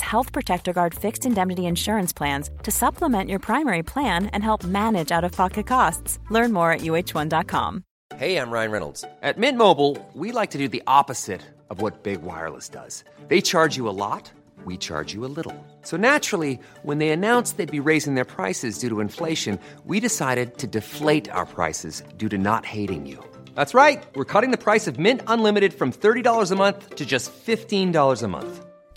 Health Protector Guard fixed indemnity insurance plans to supplement your primary plan and help manage out of pocket costs. Learn more at uh1.com. Hey, I'm Ryan Reynolds. At Mint Mobile, we like to do the opposite of what Big Wireless does. They charge you a lot, we charge you a little. So naturally, when they announced they'd be raising their prices due to inflation, we decided to deflate our prices due to not hating you. That's right. We're cutting the price of Mint Unlimited from $30 a month to just $15 a month.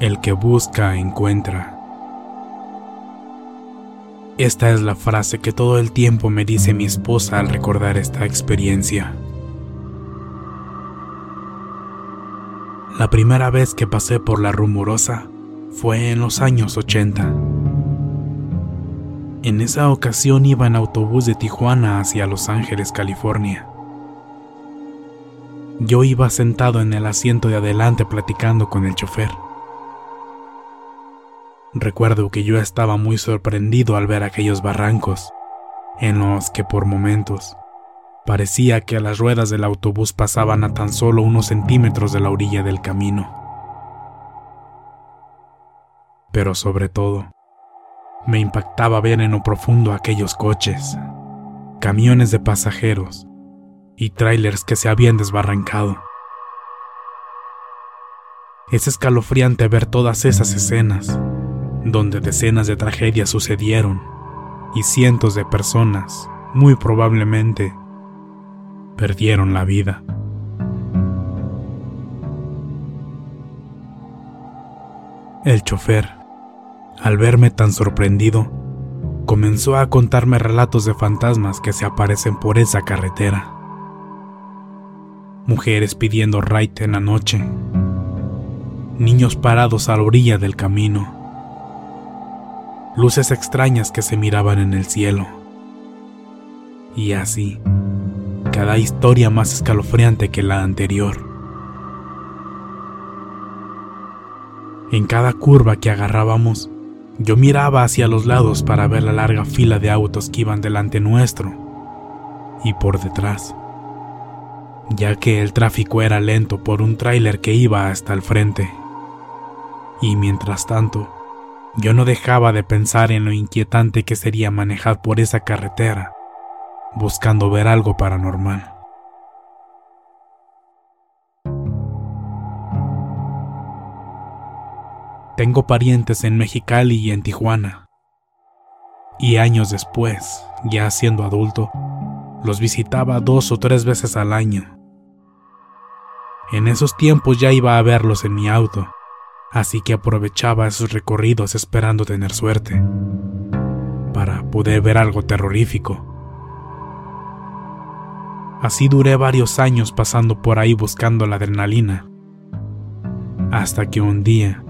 El que busca, encuentra. Esta es la frase que todo el tiempo me dice mi esposa al recordar esta experiencia. La primera vez que pasé por la rumorosa fue en los años 80. En esa ocasión iba en autobús de Tijuana hacia Los Ángeles, California. Yo iba sentado en el asiento de adelante platicando con el chofer. Recuerdo que yo estaba muy sorprendido al ver aquellos barrancos, en los que por momentos parecía que las ruedas del autobús pasaban a tan solo unos centímetros de la orilla del camino. Pero sobre todo, me impactaba ver en lo profundo aquellos coches, camiones de pasajeros y trailers que se habían desbarrancado. Es escalofriante ver todas esas escenas donde decenas de tragedias sucedieron y cientos de personas, muy probablemente, perdieron la vida. El chofer, al verme tan sorprendido, comenzó a contarme relatos de fantasmas que se aparecen por esa carretera. Mujeres pidiendo ride en la noche, niños parados a la orilla del camino, luces extrañas que se miraban en el cielo. Y así, cada historia más escalofriante que la anterior. En cada curva que agarrábamos, yo miraba hacia los lados para ver la larga fila de autos que iban delante nuestro y por detrás, ya que el tráfico era lento por un tráiler que iba hasta el frente. Y mientras tanto, yo no dejaba de pensar en lo inquietante que sería manejar por esa carretera, buscando ver algo paranormal. Tengo parientes en Mexicali y en Tijuana. Y años después, ya siendo adulto, los visitaba dos o tres veces al año. En esos tiempos ya iba a verlos en mi auto así que aprovechaba esos recorridos esperando tener suerte, para poder ver algo terrorífico. Así duré varios años pasando por ahí buscando la adrenalina, hasta que un día,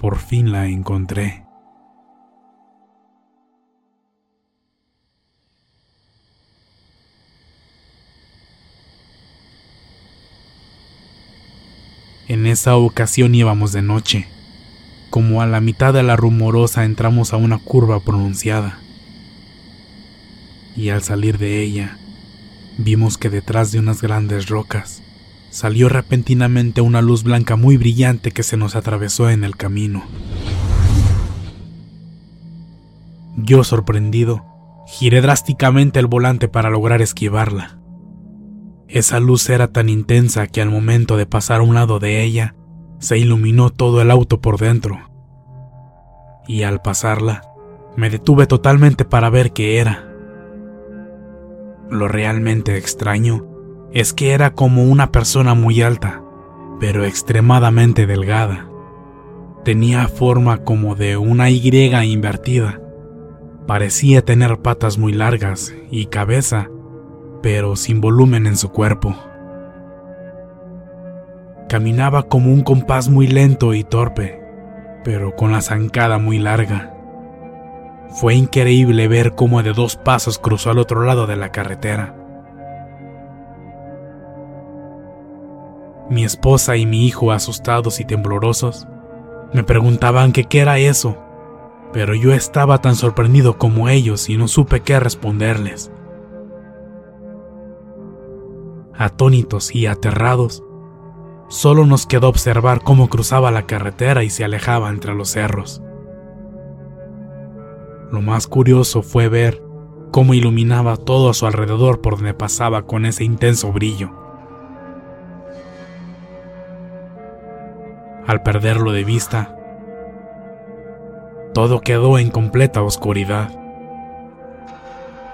por fin la encontré. En esa ocasión íbamos de noche. Como a la mitad de la rumorosa entramos a una curva pronunciada. Y al salir de ella, vimos que detrás de unas grandes rocas salió repentinamente una luz blanca muy brillante que se nos atravesó en el camino. Yo, sorprendido, giré drásticamente el volante para lograr esquivarla. Esa luz era tan intensa que al momento de pasar a un lado de ella, se iluminó todo el auto por dentro. Y al pasarla, me detuve totalmente para ver qué era. Lo realmente extraño es que era como una persona muy alta, pero extremadamente delgada. Tenía forma como de una Y invertida. Parecía tener patas muy largas y cabeza, pero sin volumen en su cuerpo. Caminaba como un compás muy lento y torpe, pero con la zancada muy larga. Fue increíble ver cómo de dos pasos cruzó al otro lado de la carretera. Mi esposa y mi hijo, asustados y temblorosos, me preguntaban qué era eso, pero yo estaba tan sorprendido como ellos y no supe qué responderles. Atónitos y aterrados, solo nos quedó observar cómo cruzaba la carretera y se alejaba entre los cerros. Lo más curioso fue ver cómo iluminaba todo a su alrededor por donde pasaba con ese intenso brillo. Al perderlo de vista, todo quedó en completa oscuridad.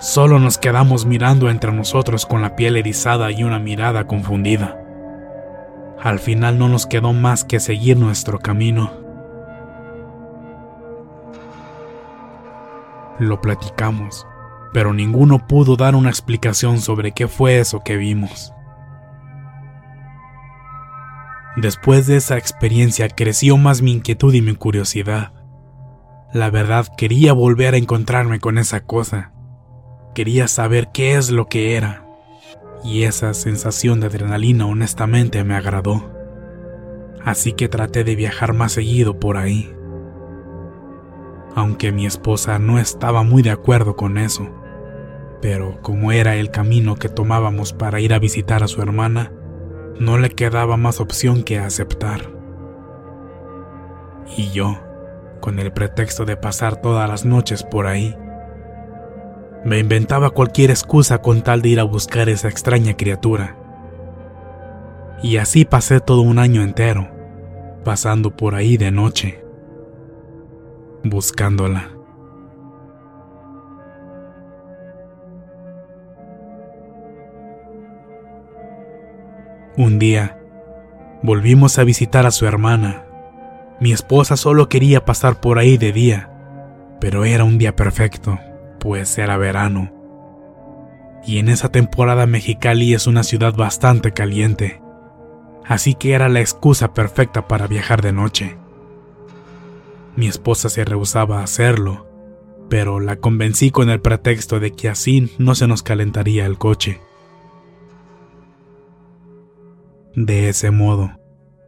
Solo nos quedamos mirando entre nosotros con la piel erizada y una mirada confundida. Al final no nos quedó más que seguir nuestro camino. Lo platicamos, pero ninguno pudo dar una explicación sobre qué fue eso que vimos. Después de esa experiencia creció más mi inquietud y mi curiosidad. La verdad quería volver a encontrarme con esa cosa. Quería saber qué es lo que era. Y esa sensación de adrenalina honestamente me agradó. Así que traté de viajar más seguido por ahí. Aunque mi esposa no estaba muy de acuerdo con eso. Pero como era el camino que tomábamos para ir a visitar a su hermana, no le quedaba más opción que aceptar. Y yo, con el pretexto de pasar todas las noches por ahí, me inventaba cualquier excusa con tal de ir a buscar esa extraña criatura. Y así pasé todo un año entero, pasando por ahí de noche, buscándola. Un día, volvimos a visitar a su hermana. Mi esposa solo quería pasar por ahí de día, pero era un día perfecto, pues era verano. Y en esa temporada Mexicali es una ciudad bastante caliente, así que era la excusa perfecta para viajar de noche. Mi esposa se rehusaba a hacerlo, pero la convencí con el pretexto de que así no se nos calentaría el coche. De ese modo,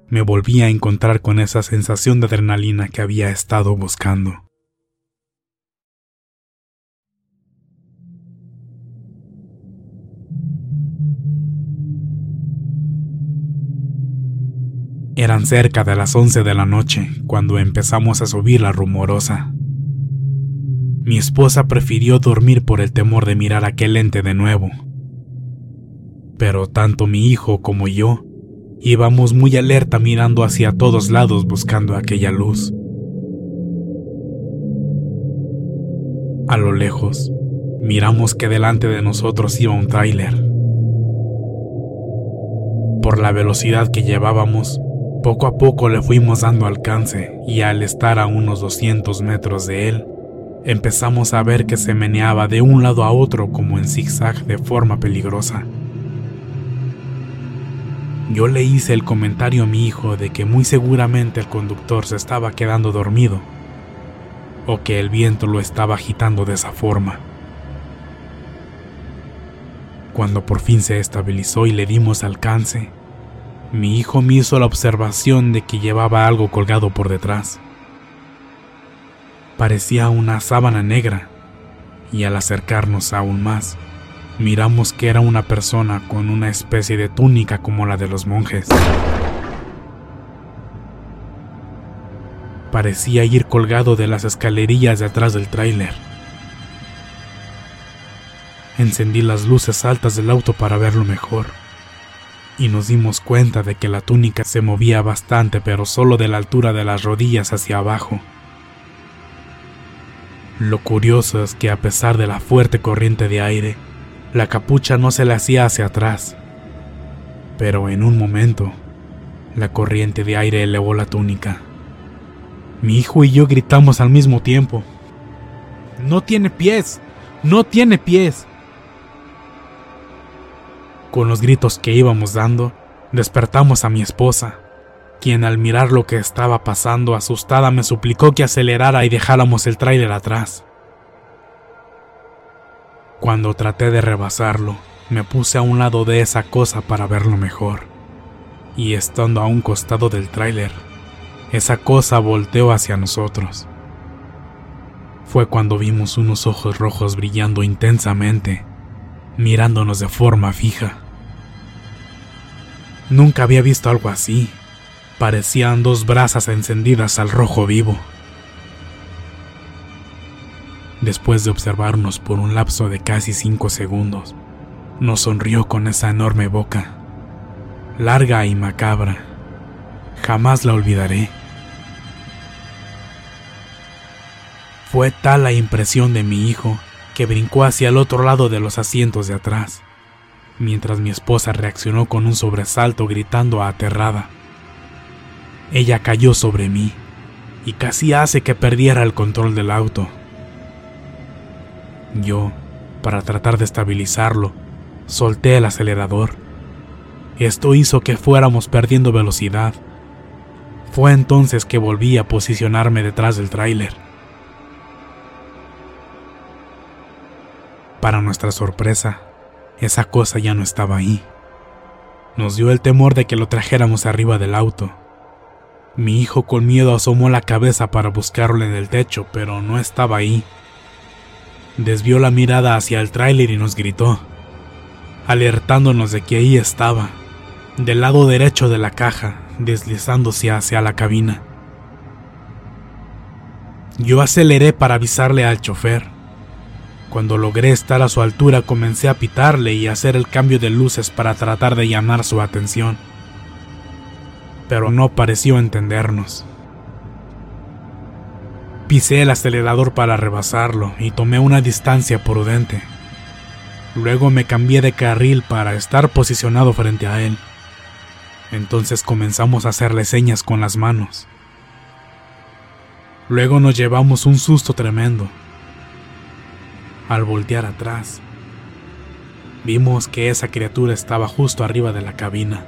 me volví a encontrar con esa sensación de adrenalina que había estado buscando. Eran cerca de las 11 de la noche cuando empezamos a subir la rumorosa. Mi esposa prefirió dormir por el temor de mirar aquel ente de nuevo. Pero tanto mi hijo como yo Íbamos muy alerta mirando hacia todos lados buscando aquella luz. A lo lejos, miramos que delante de nosotros iba un tráiler. Por la velocidad que llevábamos, poco a poco le fuimos dando alcance y al estar a unos 200 metros de él, empezamos a ver que se meneaba de un lado a otro como en zigzag de forma peligrosa. Yo le hice el comentario a mi hijo de que muy seguramente el conductor se estaba quedando dormido o que el viento lo estaba agitando de esa forma. Cuando por fin se estabilizó y le dimos alcance, mi hijo me hizo la observación de que llevaba algo colgado por detrás. Parecía una sábana negra, y al acercarnos aún más, miramos que era una persona con una especie de túnica como la de los monjes. Parecía ir colgado de las escalerillas de atrás del tráiler, Encendí las luces altas del auto para verlo mejor. Y nos dimos cuenta de que la túnica se movía bastante, pero solo de la altura de las rodillas hacia abajo. Lo curioso es que a pesar de la fuerte corriente de aire, la capucha no se le hacía hacia atrás. Pero en un momento, la corriente de aire elevó la túnica. Mi hijo y yo gritamos al mismo tiempo. No tiene pies, no tiene pies. Con los gritos que íbamos dando, despertamos a mi esposa, quien al mirar lo que estaba pasando asustada me suplicó que acelerara y dejáramos el tráiler atrás. Cuando traté de rebasarlo, me puse a un lado de esa cosa para verlo mejor. Y estando a un costado del tráiler, esa cosa volteó hacia nosotros. Fue cuando vimos unos ojos rojos brillando intensamente, mirándonos de forma fija. Nunca había visto algo así. Parecían dos brasas encendidas al rojo vivo. Después de observarnos por un lapso de casi cinco segundos, nos sonrió con esa enorme boca, larga y macabra. Jamás la olvidaré. Fue tal la impresión de mi hijo que brincó hacia el otro lado de los asientos de atrás mientras mi esposa reaccionó con un sobresalto gritando aterrada. Ella cayó sobre mí y casi hace que perdiera el control del auto. Yo, para tratar de estabilizarlo, solté el acelerador. Esto hizo que fuéramos perdiendo velocidad. Fue entonces que volví a posicionarme detrás del tráiler. Para nuestra sorpresa, esa cosa ya no estaba ahí. Nos dio el temor de que lo trajéramos arriba del auto. Mi hijo con miedo asomó la cabeza para buscarlo en el techo, pero no estaba ahí. Desvió la mirada hacia el tráiler y nos gritó, alertándonos de que ahí estaba, del lado derecho de la caja, deslizándose hacia la cabina. Yo aceleré para avisarle al chofer, cuando logré estar a su altura comencé a pitarle y hacer el cambio de luces para tratar de llamar su atención. Pero no pareció entendernos. Pisé el acelerador para rebasarlo y tomé una distancia prudente. Luego me cambié de carril para estar posicionado frente a él. Entonces comenzamos a hacerle señas con las manos. Luego nos llevamos un susto tremendo al voltear atrás, vimos que esa criatura estaba justo arriba de la cabina.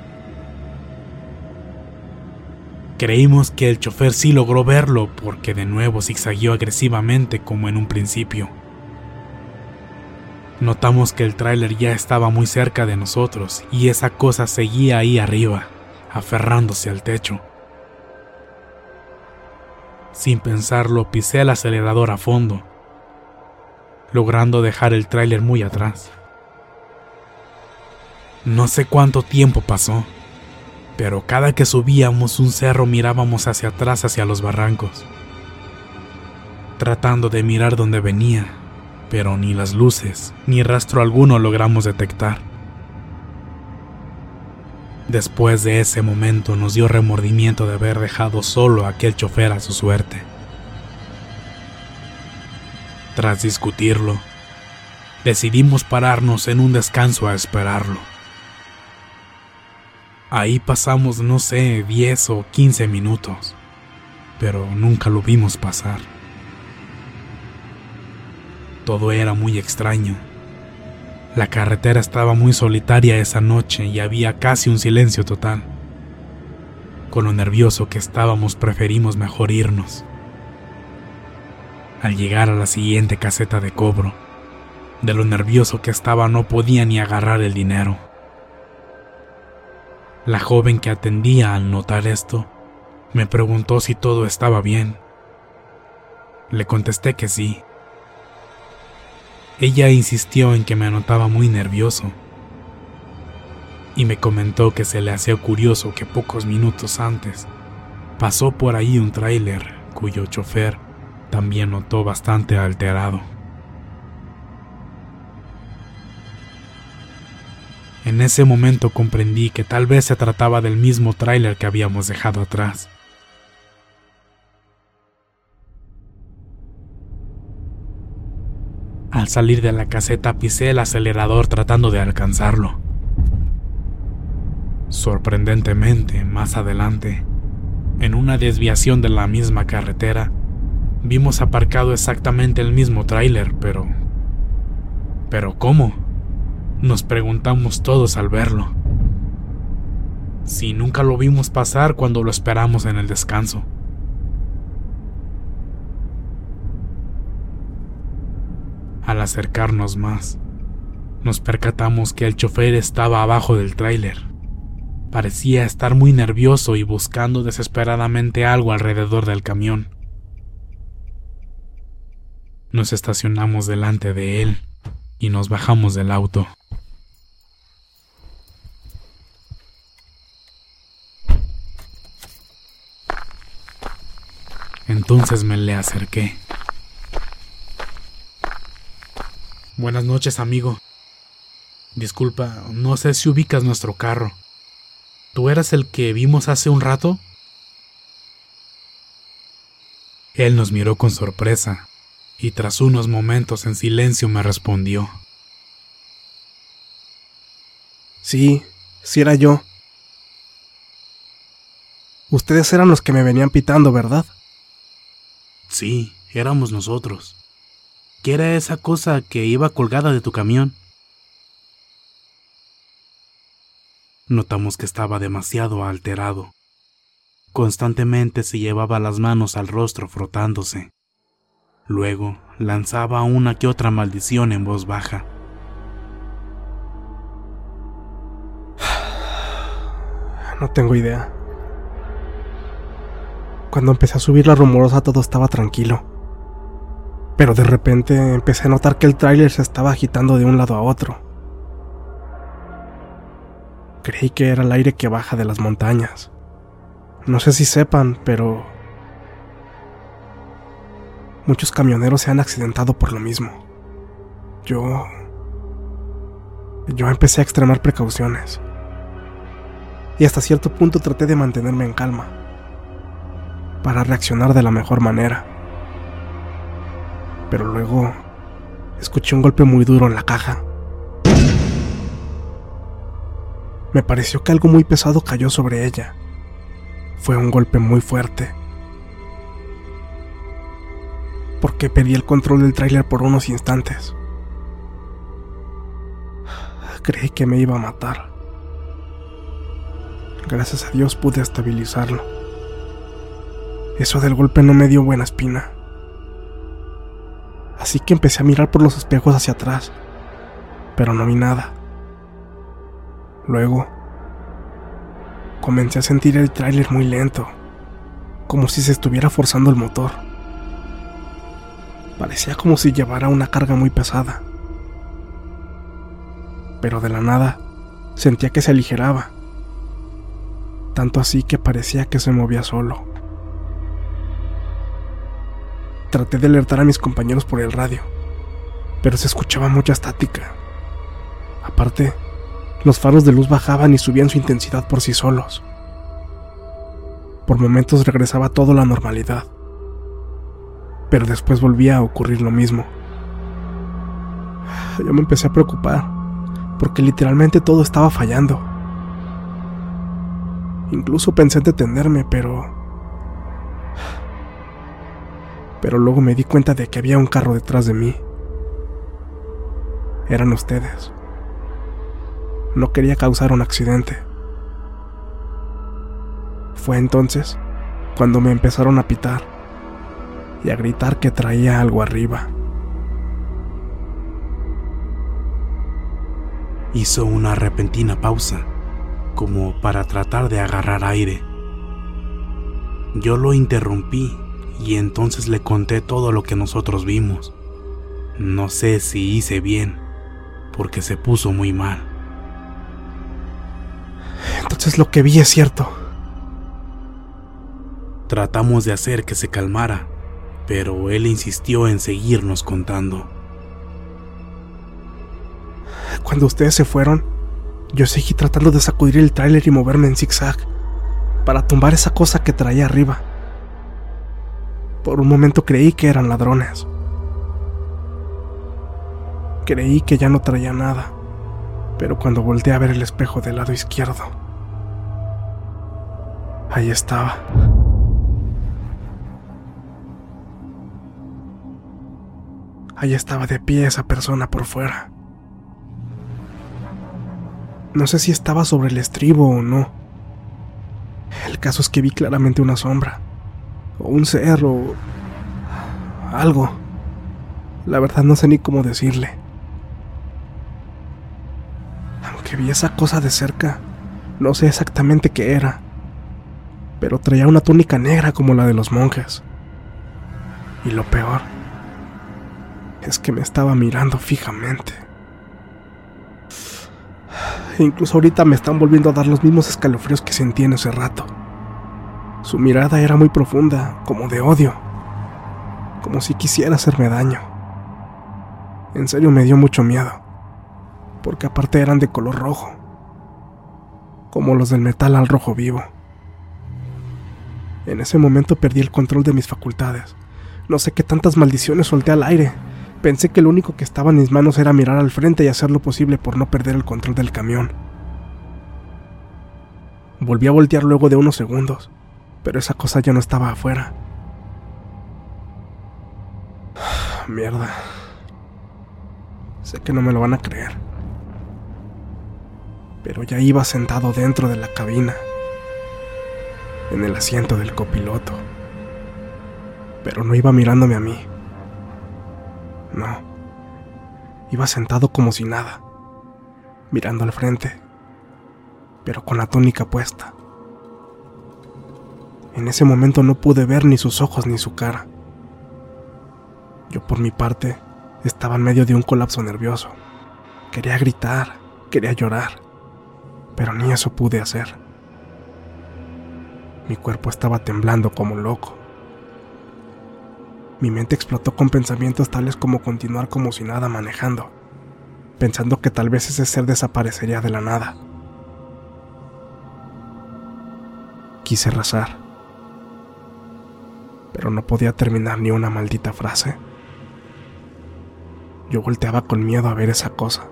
Creímos que el chofer sí logró verlo porque de nuevo zigzagueó agresivamente como en un principio. Notamos que el tráiler ya estaba muy cerca de nosotros y esa cosa seguía ahí arriba, aferrándose al techo. Sin pensarlo, pisé el acelerador a fondo logrando dejar el tráiler muy atrás. No sé cuánto tiempo pasó, pero cada que subíamos un cerro mirábamos hacia atrás hacia los barrancos, tratando de mirar dónde venía, pero ni las luces ni rastro alguno logramos detectar. Después de ese momento nos dio remordimiento de haber dejado solo a aquel chofer a su suerte. Tras discutirlo, decidimos pararnos en un descanso a esperarlo. Ahí pasamos, no sé, 10 o 15 minutos, pero nunca lo vimos pasar. Todo era muy extraño. La carretera estaba muy solitaria esa noche y había casi un silencio total. Con lo nervioso que estábamos preferimos mejor irnos. Al llegar a la siguiente caseta de cobro, de lo nervioso que estaba no podía ni agarrar el dinero. La joven que atendía al notar esto me preguntó si todo estaba bien. Le contesté que sí. Ella insistió en que me notaba muy nervioso y me comentó que se le hacía curioso que pocos minutos antes pasó por ahí un tráiler cuyo chofer también notó bastante alterado. En ese momento comprendí que tal vez se trataba del mismo tráiler que habíamos dejado atrás. Al salir de la caseta pisé el acelerador tratando de alcanzarlo. Sorprendentemente, más adelante, en una desviación de la misma carretera, vimos aparcado exactamente el mismo tráiler, pero... ¿Pero cómo? Nos preguntamos todos al verlo. Si nunca lo vimos pasar cuando lo esperamos en el descanso. Al acercarnos más, nos percatamos que el chofer estaba abajo del tráiler. Parecía estar muy nervioso y buscando desesperadamente algo alrededor del camión. Nos estacionamos delante de él y nos bajamos del auto. Entonces me le acerqué. Buenas noches, amigo. Disculpa, no sé si ubicas nuestro carro. ¿Tú eras el que vimos hace un rato? Él nos miró con sorpresa y tras unos momentos en silencio me respondió. Sí, sí era yo. Ustedes eran los que me venían pitando, ¿verdad? Sí, éramos nosotros. ¿Qué era esa cosa que iba colgada de tu camión? Notamos que estaba demasiado alterado. Constantemente se llevaba las manos al rostro frotándose. Luego lanzaba una que otra maldición en voz baja. No tengo idea. Cuando empecé a subir la rumorosa todo estaba tranquilo. Pero de repente empecé a notar que el tráiler se estaba agitando de un lado a otro. Creí que era el aire que baja de las montañas. No sé si sepan, pero muchos camioneros se han accidentado por lo mismo. Yo... Yo empecé a extremar precauciones. Y hasta cierto punto traté de mantenerme en calma, para reaccionar de la mejor manera. Pero luego escuché un golpe muy duro en la caja. Me pareció que algo muy pesado cayó sobre ella. Fue un golpe muy fuerte. Porque perdí el control del tráiler por unos instantes. Creí que me iba a matar. Gracias a Dios pude estabilizarlo. Eso del golpe no me dio buena espina. Así que empecé a mirar por los espejos hacia atrás, pero no vi nada. Luego, comencé a sentir el tráiler muy lento, como si se estuviera forzando el motor. Parecía como si llevara una carga muy pesada. Pero de la nada, sentía que se aligeraba, tanto así que parecía que se movía solo. Traté de alertar a mis compañeros por el radio, pero se escuchaba mucha estática. Aparte, los faros de luz bajaban y subían su intensidad por sí solos. Por momentos regresaba todo a la normalidad, pero después volvía a ocurrir lo mismo. Yo me empecé a preocupar, porque literalmente todo estaba fallando. Incluso pensé en detenerme, pero... Pero luego me di cuenta de que había un carro detrás de mí. Eran ustedes. No quería causar un accidente. Fue entonces cuando me empezaron a pitar y a gritar que traía algo arriba. Hizo una repentina pausa, como para tratar de agarrar aire. Yo lo interrumpí y entonces le conté todo lo que nosotros vimos. No sé si hice bien, porque se puso muy mal. Entonces lo que vi es cierto. Tratamos de hacer que se calmara, pero él insistió en seguirnos contando. Cuando ustedes se fueron, Yo seguí tratando de sacudir el tráiler y moverme en zigzag para tumbar esa cosa que traía arriba. Por un momento creí que eran ladrones. Creí que ya no traía nada, pero cuando volteé a ver el espejo del lado izquierdo, ahí estaba. Ahí estaba de pie esa persona por fuera. No sé si estaba sobre el estribo o no. El caso es que vi claramente una sombra, o un ser, o algo. La verdad no sé ni cómo decirle. Aunque vi esa cosa de cerca, no sé exactamente qué era, pero traía una túnica negra como la de los monjes. Y lo peor es que me estaba mirando fijamente. E incluso ahorita me están volviendo a dar los mismos escalofríos que sentí en ese rato. Su mirada era muy profunda, como de odio, como si quisiera hacerme daño. En serio me dio mucho miedo, porque aparte eran de color rojo, como los del metal al rojo vivo. En ese momento perdí el control de mis facultades. No sé qué tantas maldiciones solté al aire, Pensé que lo único que estaba en mis manos era mirar al frente y hacer lo posible por no perder el control del camión. Volví a voltear luego de unos segundos, pero esa cosa ya no estaba afuera. Mierda. Sé que no me lo van a creer. Pero ya iba sentado dentro de la cabina, en el asiento del copiloto. Pero no iba mirándome a mí. No. Iba sentado como si nada, mirando al frente, pero con la túnica puesta. En ese momento no pude ver ni sus ojos ni su cara. Yo por mi parte estaba en medio de un colapso nervioso. Quería gritar, quería llorar, pero ni eso pude hacer. Mi cuerpo estaba temblando como loco. Mi mente explotó con pensamientos tales como continuar como si nada manejando, pensando que tal vez ese ser desaparecería de la nada. Quise rezar, pero no podía terminar ni una maldita frase. Yo volteaba con miedo a ver esa cosa.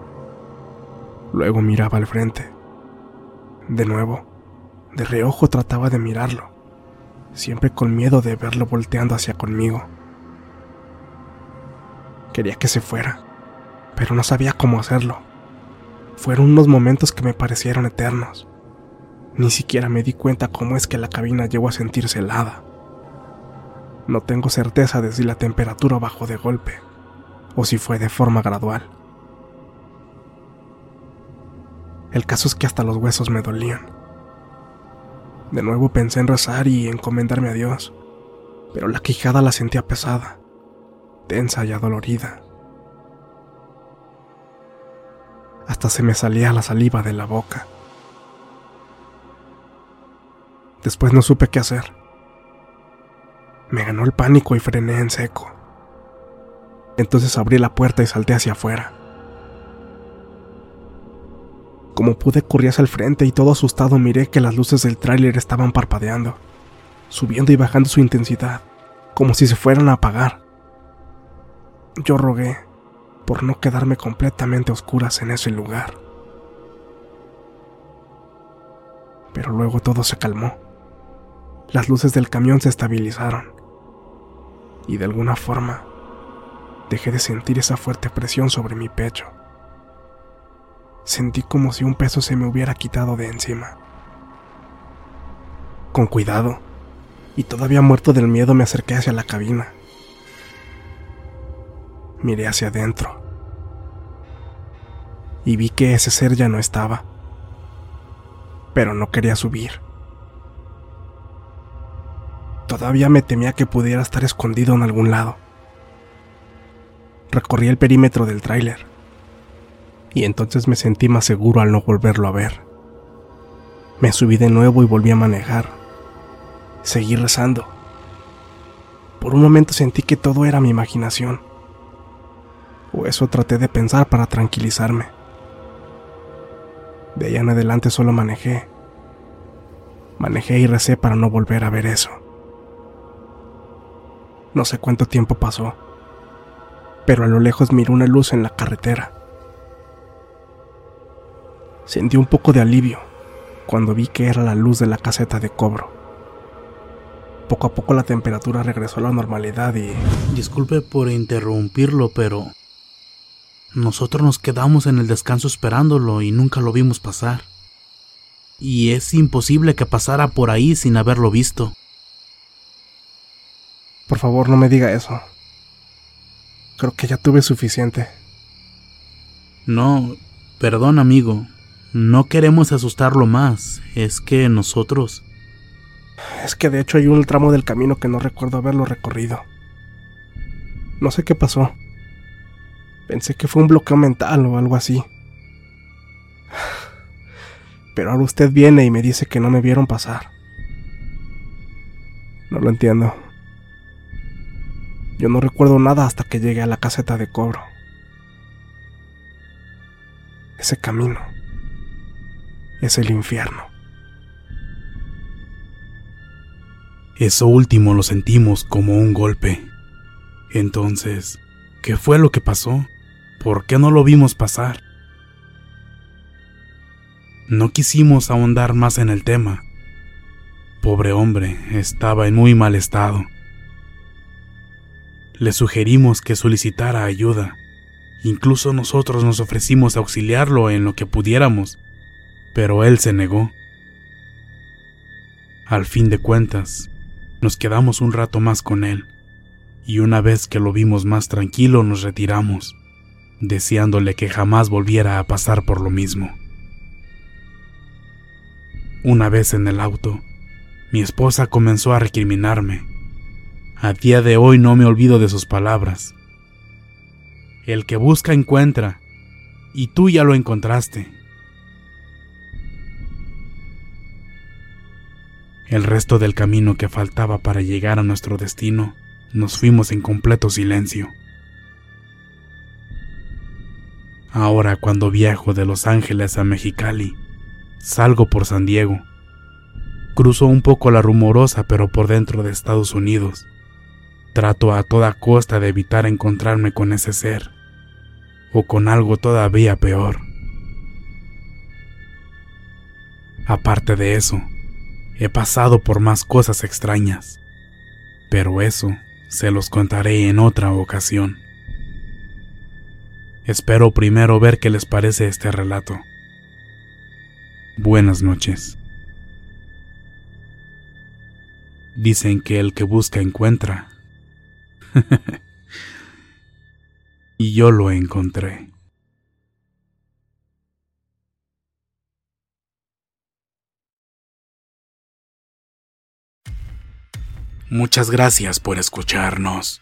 Luego miraba al frente. De nuevo, de reojo trataba de mirarlo, siempre con miedo de verlo volteando hacia conmigo. Quería que se fuera, pero no sabía cómo hacerlo. Fueron unos momentos que me parecieron eternos. Ni siquiera me di cuenta cómo es que la cabina llegó a sentirse helada. No tengo certeza de si la temperatura bajó de golpe o si fue de forma gradual. El caso es que hasta los huesos me dolían. De nuevo pensé en rezar y encomendarme a Dios, pero la quijada la sentía pesada tensa y adolorida. Hasta se me salía la saliva de la boca. Después no supe qué hacer. Me ganó el pánico y frené en seco. Entonces abrí la puerta y salté hacia afuera. Como pude corrí hacia el frente y todo asustado miré que las luces del tráiler estaban parpadeando, subiendo y bajando su intensidad, como si se fueran a apagar. Yo rogué por no quedarme completamente oscuras en ese lugar. Pero luego todo se calmó. Las luces del camión se estabilizaron. Y de alguna forma dejé de sentir esa fuerte presión sobre mi pecho. Sentí como si un peso se me hubiera quitado de encima. Con cuidado, y todavía muerto del miedo me acerqué hacia la cabina miré hacia adentro y vi que ese ser ya no estaba, pero no quería subir. Todavía me temía que pudiera estar escondido en algún lado. Recorrí el perímetro del tráiler y entonces me sentí más seguro al no volverlo a ver. Me subí de nuevo y volví a manejar. Seguí rezando. Por un momento sentí que todo era mi imaginación o eso traté de pensar para tranquilizarme. De ahí en adelante solo manejé. Manejé y recé para no volver a ver eso. No sé cuánto tiempo pasó, pero a lo lejos miré una luz en la carretera. Sentí un poco de alivio cuando vi que era la luz de la caseta de cobro. Poco a poco la temperatura regresó a la normalidad y... Disculpe por interrumpirlo, pero... Nosotros nos quedamos en el descanso esperándolo y nunca lo vimos pasar. Y es imposible que pasara por ahí sin haberlo visto. Por favor, no me diga eso. Creo que ya tuve suficiente. No, perdón amigo. No queremos asustarlo más. Es que nosotros... Es que de hecho hay un tramo del camino que no recuerdo haberlo recorrido. No sé qué pasó. Pensé que fue un bloqueo mental o algo así. Pero ahora usted viene y me dice que no me vieron pasar. No lo entiendo. Yo no recuerdo nada hasta que llegué a la caseta de cobro. Ese camino es el infierno. Eso último lo sentimos como un golpe. Entonces, ¿qué fue lo que pasó? ¿Por qué no lo vimos pasar? No quisimos ahondar más en el tema. Pobre hombre, estaba en muy mal estado. Le sugerimos que solicitara ayuda. Incluso nosotros nos ofrecimos auxiliarlo en lo que pudiéramos, pero él se negó. Al fin de cuentas, nos quedamos un rato más con él, y una vez que lo vimos más tranquilo nos retiramos, deseándole que jamás volviera a pasar por lo mismo. Una vez en el auto, mi esposa comenzó a recriminarme. A día de hoy no me olvido de sus palabras. El que busca encuentra, y tú ya lo encontraste. El resto del camino que faltaba para llegar a nuestro destino, nos fuimos en completo silencio. Ahora cuando viajo de Los Ángeles a Mexicali, salgo por San Diego. Cruzo un poco la rumorosa pero por dentro de Estados Unidos. Trato a toda costa de evitar encontrarme con ese ser, o con algo todavía peor. Aparte de eso, He pasado por más cosas extrañas, pero eso se los contaré en otra ocasión. Espero primero ver qué les parece este relato. Buenas noches. Dicen que el que busca encuentra. y yo lo encontré. Muchas gracias por escucharnos.